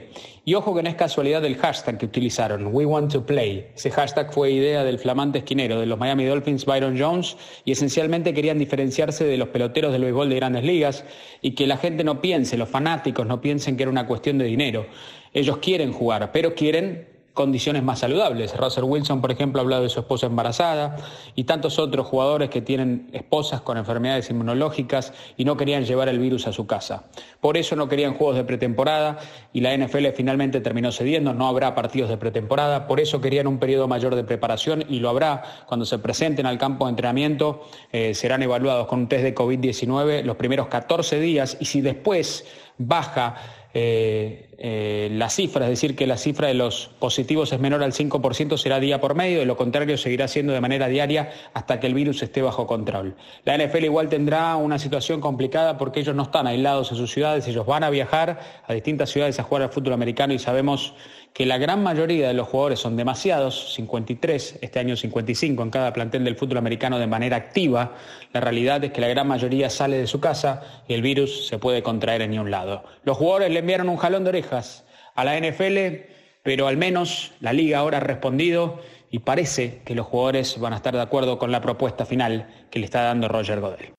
Y ojo que no es casualidad del hashtag que utilizaron, We Want to Play. Ese hashtag fue idea del flamante esquinero de los Miami Dolphins, Byron Jones, y esencialmente querían diferenciarse de los peloteros del béisbol de grandes ligas y que la gente no piense, los fanáticos no piensen que era una cuestión de dinero. Ellos quieren jugar, pero quieren condiciones más saludables. Russell Wilson, por ejemplo, ha hablado de su esposa embarazada y tantos otros jugadores que tienen esposas con enfermedades inmunológicas y no querían llevar el virus a su casa. Por eso no querían juegos de pretemporada y la NFL finalmente terminó cediendo, no habrá partidos de pretemporada, por eso querían un periodo mayor de preparación y lo habrá cuando se presenten al campo de entrenamiento, eh, serán evaluados con un test de COVID-19 los primeros 14 días y si después baja eh, eh, la cifra, es decir, que la cifra de los positivos es menor al 5%, será día por medio, de lo contrario seguirá siendo de manera diaria hasta que el virus esté bajo control. La NFL igual tendrá una situación complicada porque ellos no están aislados en sus ciudades, ellos van a viajar a distintas ciudades a jugar al fútbol americano y sabemos que la gran mayoría de los jugadores son demasiados, 53, este año 55 en cada plantel del fútbol americano de manera activa, la realidad es que la gran mayoría sale de su casa y el virus se puede contraer en ningún lado. Los jugadores le enviaron un jalón de orejas a la NFL, pero al menos la liga ahora ha respondido y parece que los jugadores van a estar de acuerdo con la propuesta final que le está dando Roger Godel.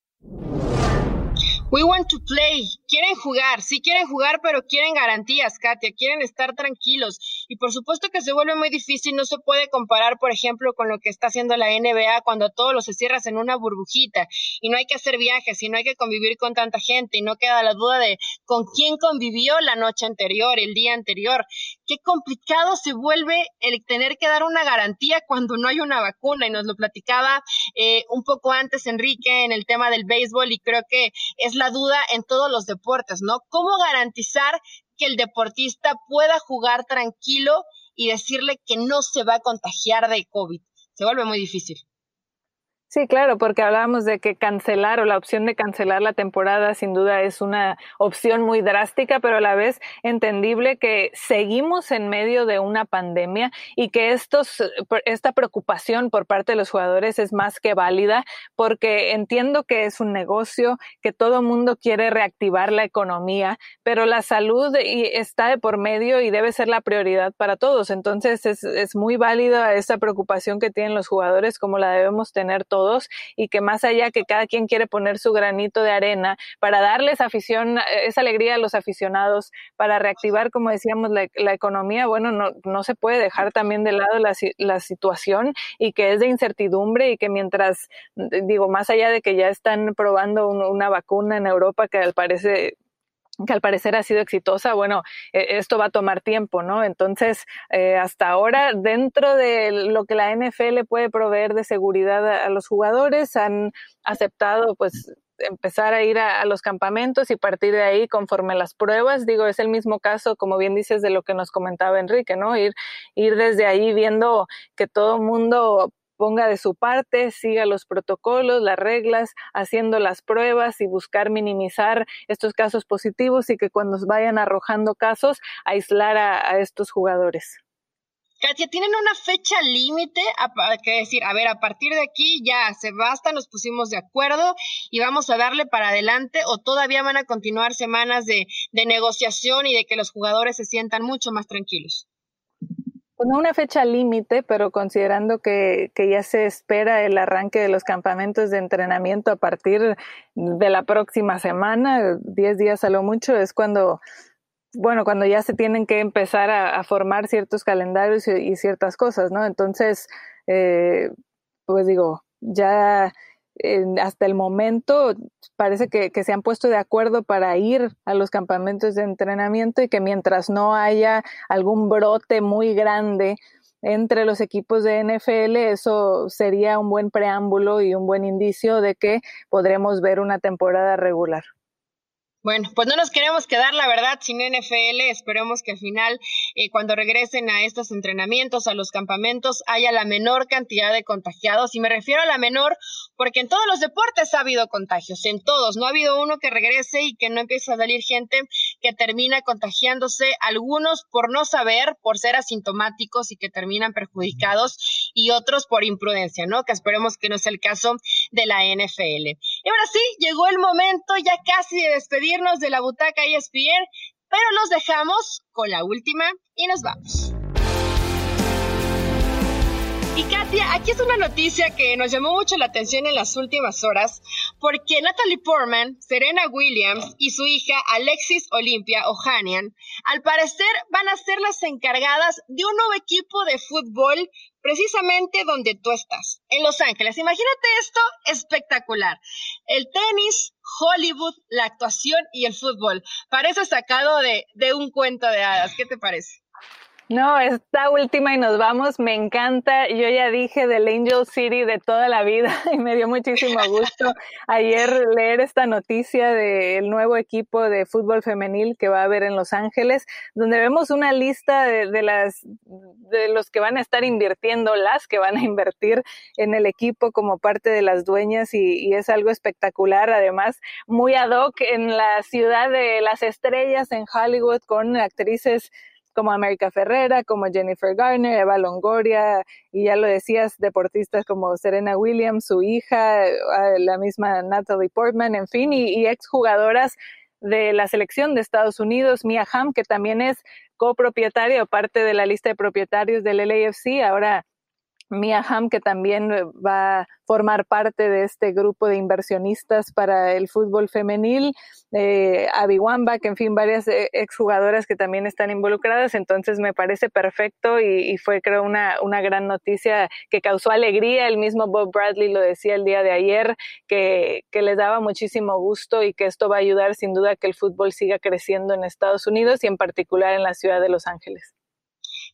We want to play. Quieren jugar, sí quieren jugar, pero quieren garantías, Katia. Quieren estar tranquilos. Y por supuesto que se vuelve muy difícil. No se puede comparar, por ejemplo, con lo que está haciendo la NBA cuando todo lo se cierras en una burbujita y no hay que hacer viajes y no hay que convivir con tanta gente y no queda la duda de con quién convivió la noche anterior, el día anterior. Qué complicado se vuelve el tener que dar una garantía cuando no hay una vacuna. Y nos lo platicaba eh, un poco antes Enrique en el tema del béisbol y creo que es la duda en todos los deportes, ¿no? ¿Cómo garantizar que el deportista pueda jugar tranquilo y decirle que no se va a contagiar de COVID? Se vuelve muy difícil. Sí, claro, porque hablábamos de que cancelar o la opción de cancelar la temporada sin duda es una opción muy drástica, pero a la vez entendible que seguimos en medio de una pandemia y que estos, esta preocupación por parte de los jugadores es más que válida porque entiendo que es un negocio, que todo mundo quiere reactivar la economía, pero la salud está de por medio y debe ser la prioridad para todos. Entonces es, es muy válida esa preocupación que tienen los jugadores como la debemos tener todos todos y que más allá que cada quien quiere poner su granito de arena para darles afición, esa alegría a los aficionados, para reactivar, como decíamos, la, economía, bueno, no, no se puede dejar también de lado la, la situación y que es de incertidumbre y que mientras, digo, más allá de que ya están probando una vacuna en Europa que al parecer que al parecer ha sido exitosa, bueno, e, esto va a tomar tiempo, ¿no? Entonces, eh, hasta ahora, dentro de lo que la NFL puede proveer de seguridad a, los jugadores, han aceptado, pues, empezar a ir a, los campamentos y partir de ahí conforme las pruebas. Digo, es el mismo caso, como bien dices, de lo que nos comentaba Enrique, ¿no? Ir, ir desde ahí viendo que todo mundo ponga de su parte, siga los protocolos, las reglas, haciendo las pruebas y buscar minimizar estos casos positivos y que cuando vayan arrojando casos, aislar a, estos jugadores. Katia, ¿tienen una fecha límite? Que decir, a ver, a partir de aquí ya se basta, nos pusimos de acuerdo y vamos a darle para adelante o todavía van a continuar semanas de negociación y de que los jugadores se sientan mucho más tranquilos? Pues, no una fecha límite, pero considerando que, que, ya se espera el arranque de los campamentos de entrenamiento a partir de la próxima semana, 10 días a lo mucho, es cuando, bueno, cuando ya se tienen que empezar a, formar ciertos calendarios y, ciertas cosas, ¿no? Entonces, eh, pues digo, ya hasta el momento parece que, se han puesto de acuerdo para ir a los campamentos de entrenamiento y que mientras no haya algún brote muy grande entre los equipos de NFL, eso sería un buen preámbulo y un buen indicio de que podremos ver una temporada regular. Bueno, pues no nos queremos quedar, la verdad, sin NFL. Esperemos que al final, eh, cuando regresen a estos entrenamientos, a los campamentos, haya la menor cantidad de contagiados. Y me refiero a la menor porque en todos los deportes ha habido contagios, en todos. No ha habido uno que regrese y que no empiece a salir gente que termina contagiándose, algunos por no saber, por ser asintomáticos y que terminan perjudicados, y otros por imprudencia, ¿no? Que esperemos que no sea el caso de la NFL. Y ahora sí, llegó el momento ya casi de despedir de la butaca ESPN, pero los dejamos con la última y nos vamos. Aquí es una noticia que nos llamó mucho la atención en las últimas horas, porque Natalie Portman, Serena Williams y su hija Alexis Olympia Ohanian, al parecer van a ser las encargadas de un nuevo equipo de fútbol precisamente donde tú estás, en Los Ángeles. Imagínate esto espectacular. El tenis, Hollywood, la actuación y el fútbol. Parece sacado de, de un cuento de hadas. ¿Qué te parece? No, esta última y nos vamos, me encanta. Yo ya dije del Angel City de toda la vida y me dio muchísimo gusto ayer leer esta noticia del nuevo equipo de fútbol femenil que va a haber en Los Ángeles, donde vemos una lista de, las de los que van a estar invirtiendo, las que van a invertir en el equipo como parte de las dueñas y, y es algo espectacular, además muy ad hoc en la ciudad de las estrellas en Hollywood con actrices como América Ferrera, como Jennifer Garner, Eva Longoria, y ya lo decías, deportistas como Serena Williams, su hija, la misma Natalie Portman, en fin, y, y exjugadoras de la selección de Estados Unidos, Mia Hamm, que también es copropietaria o parte de la lista de propietarios del LAFC, ahora Mia Hamm, que también eh, va a formar parte de este grupo de inversionistas para el fútbol femenil, eh, Abby Wambach, en fin, varias eh, exjugadoras que también están involucradas, entonces me parece perfecto y, fue creo una, una gran noticia que causó alegría, el mismo Bob Bradley lo decía el día de ayer, que, que les daba muchísimo gusto y que esto va a ayudar sin duda a que el fútbol siga creciendo en Estados Unidos y en particular en la ciudad de Los Ángeles.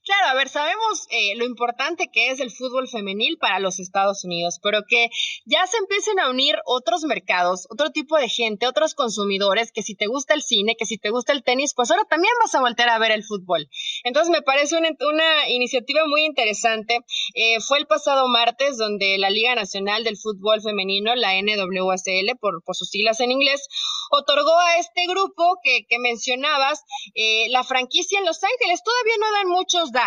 Claro, a ver, sabemos eh, lo importante que es el fútbol femenil para los Estados Unidos, pero que ya se empiecen a unir otros mercados, otro tipo de gente, otros consumidores, que si te gusta el cine, que si te gusta el tenis, pues ahora también vas a volver a ver el fútbol. Entonces me parece una, iniciativa muy interesante. Eh, fue el pasado martes donde la Liga Nacional del Fútbol Femenino, la NWSL, por, por sus siglas en inglés, otorgó a este grupo que, que mencionabas eh, la franquicia en Los Ángeles. Todavía no dan muchos datos.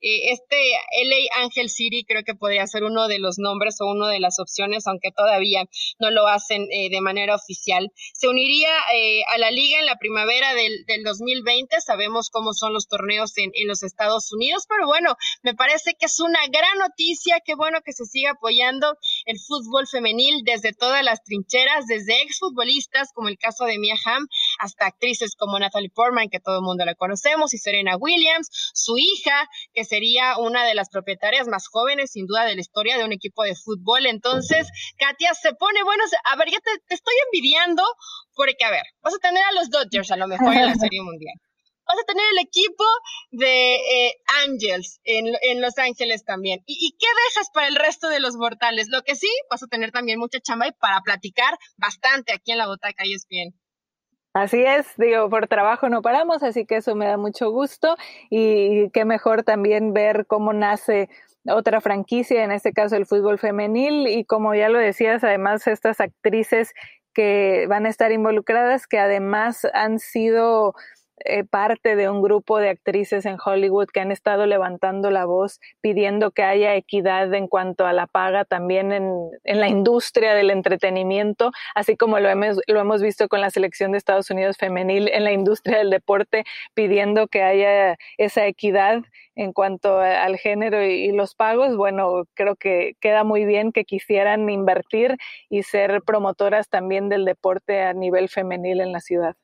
Eh, este LA Angel City creo que podría ser uno de los nombres o una de las opciones, aunque todavía no lo hacen eh, de manera oficial. Se uniría eh, a la liga en la primavera del, del 2020. Sabemos cómo son los torneos en, en los Estados Unidos, pero bueno, me parece que es una gran noticia. Qué bueno que se siga apoyando el fútbol femenil desde todas las trincheras, desde exfutbolistas como el caso de Mia Hamm hasta actrices como Natalie Portman, que todo el mundo la conocemos, y Serena Williams, su hija, que sería una de las propietarias más jóvenes, sin duda, de la historia de un equipo de fútbol. Entonces, Katia se pone, bueno, a ver, ya te, estoy envidiando, porque, a ver, vas a tener a los Dodgers a lo mejor en la Serie Mundial vas a tener el equipo de eh, Angels en, Los Ángeles también. ¿Y, ¿Y, qué dejas para el resto de los mortales? Lo que sí, vas a tener también mucha chamba y para platicar bastante aquí en la Botaca y es bien. Así es, digo, por trabajo no paramos, así que eso me da mucho gusto y qué mejor también ver cómo nace otra franquicia, en este caso el fútbol femenil y como ya lo decías, además estas actrices que van a estar involucradas, que además han sido eh, parte de un grupo de actrices en Hollywood que han estado levantando la voz pidiendo que haya equidad en cuanto a la paga también en, en la industria del entretenimiento, así como lo hemos, lo hemos visto con la selección de Estados Unidos femenil en la industria del deporte, pidiendo que haya esa equidad en cuanto al género y los pagos. Bueno, creo que queda muy bien que quisieran invertir y ser promotoras también del deporte a nivel femenil en la ciudad.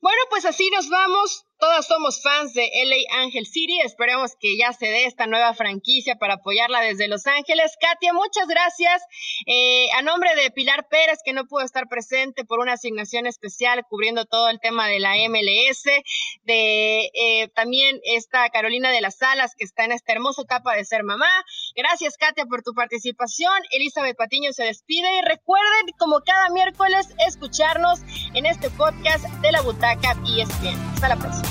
Bueno, pues así nos vamos. Todas somos fans de LA Angel City. Esperemos que ya se dé esta nueva franquicia para apoyarla desde Los Ángeles. Katia, muchas gracias. Eh, a nombre de Pilar Pérez, que no pudo estar presente por una asignación especial cubriendo todo el tema de la MLS, de eh, también esta Carolina de las Salas, que está en esta hermosa etapa de ser mamá. Gracias, Katia, por tu participación. Elizabeth Patiño se despide y recuerden, como cada miércoles, escucharnos en este podcast de la Butaca y e ESPN. Hasta la próxima.